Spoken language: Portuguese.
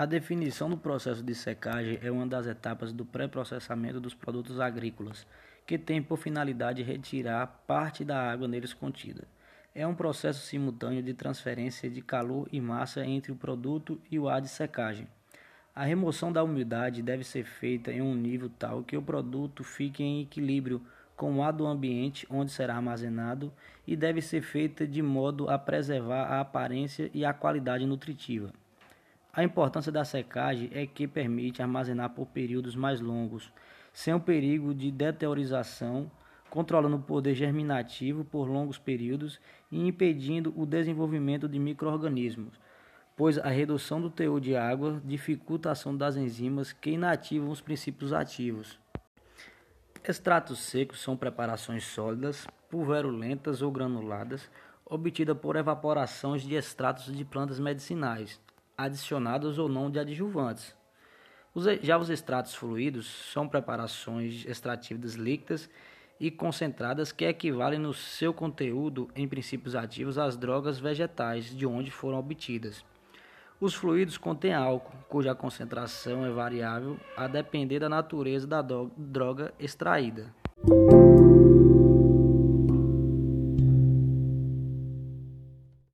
A definição do processo de secagem é uma das etapas do pré-processamento dos produtos agrícolas, que tem por finalidade retirar parte da água neles contida. É um processo simultâneo de transferência de calor e massa entre o produto e o ar de secagem. A remoção da umidade deve ser feita em um nível tal que o produto fique em equilíbrio com ar do ambiente onde será armazenado e deve ser feita de modo a preservar a aparência e a qualidade nutritiva. A importância da secagem é que permite armazenar por períodos mais longos, sem o perigo de deteriorização, controlando o poder germinativo por longos períodos e impedindo o desenvolvimento de microorganismos, pois a redução do teor de água dificulta a ação das enzimas que inativam os princípios ativos. Extratos secos são preparações sólidas, pulverulentas ou granuladas, obtidas por evaporações de extratos de plantas medicinais, adicionados ou não de adjuvantes. já os extratos fluidos são preparações extrativas líquidas e concentradas que equivalem no seu conteúdo em princípios ativos às drogas vegetais de onde foram obtidas. Os fluidos contêm álcool, cuja concentração é variável a depender da natureza da droga extraída.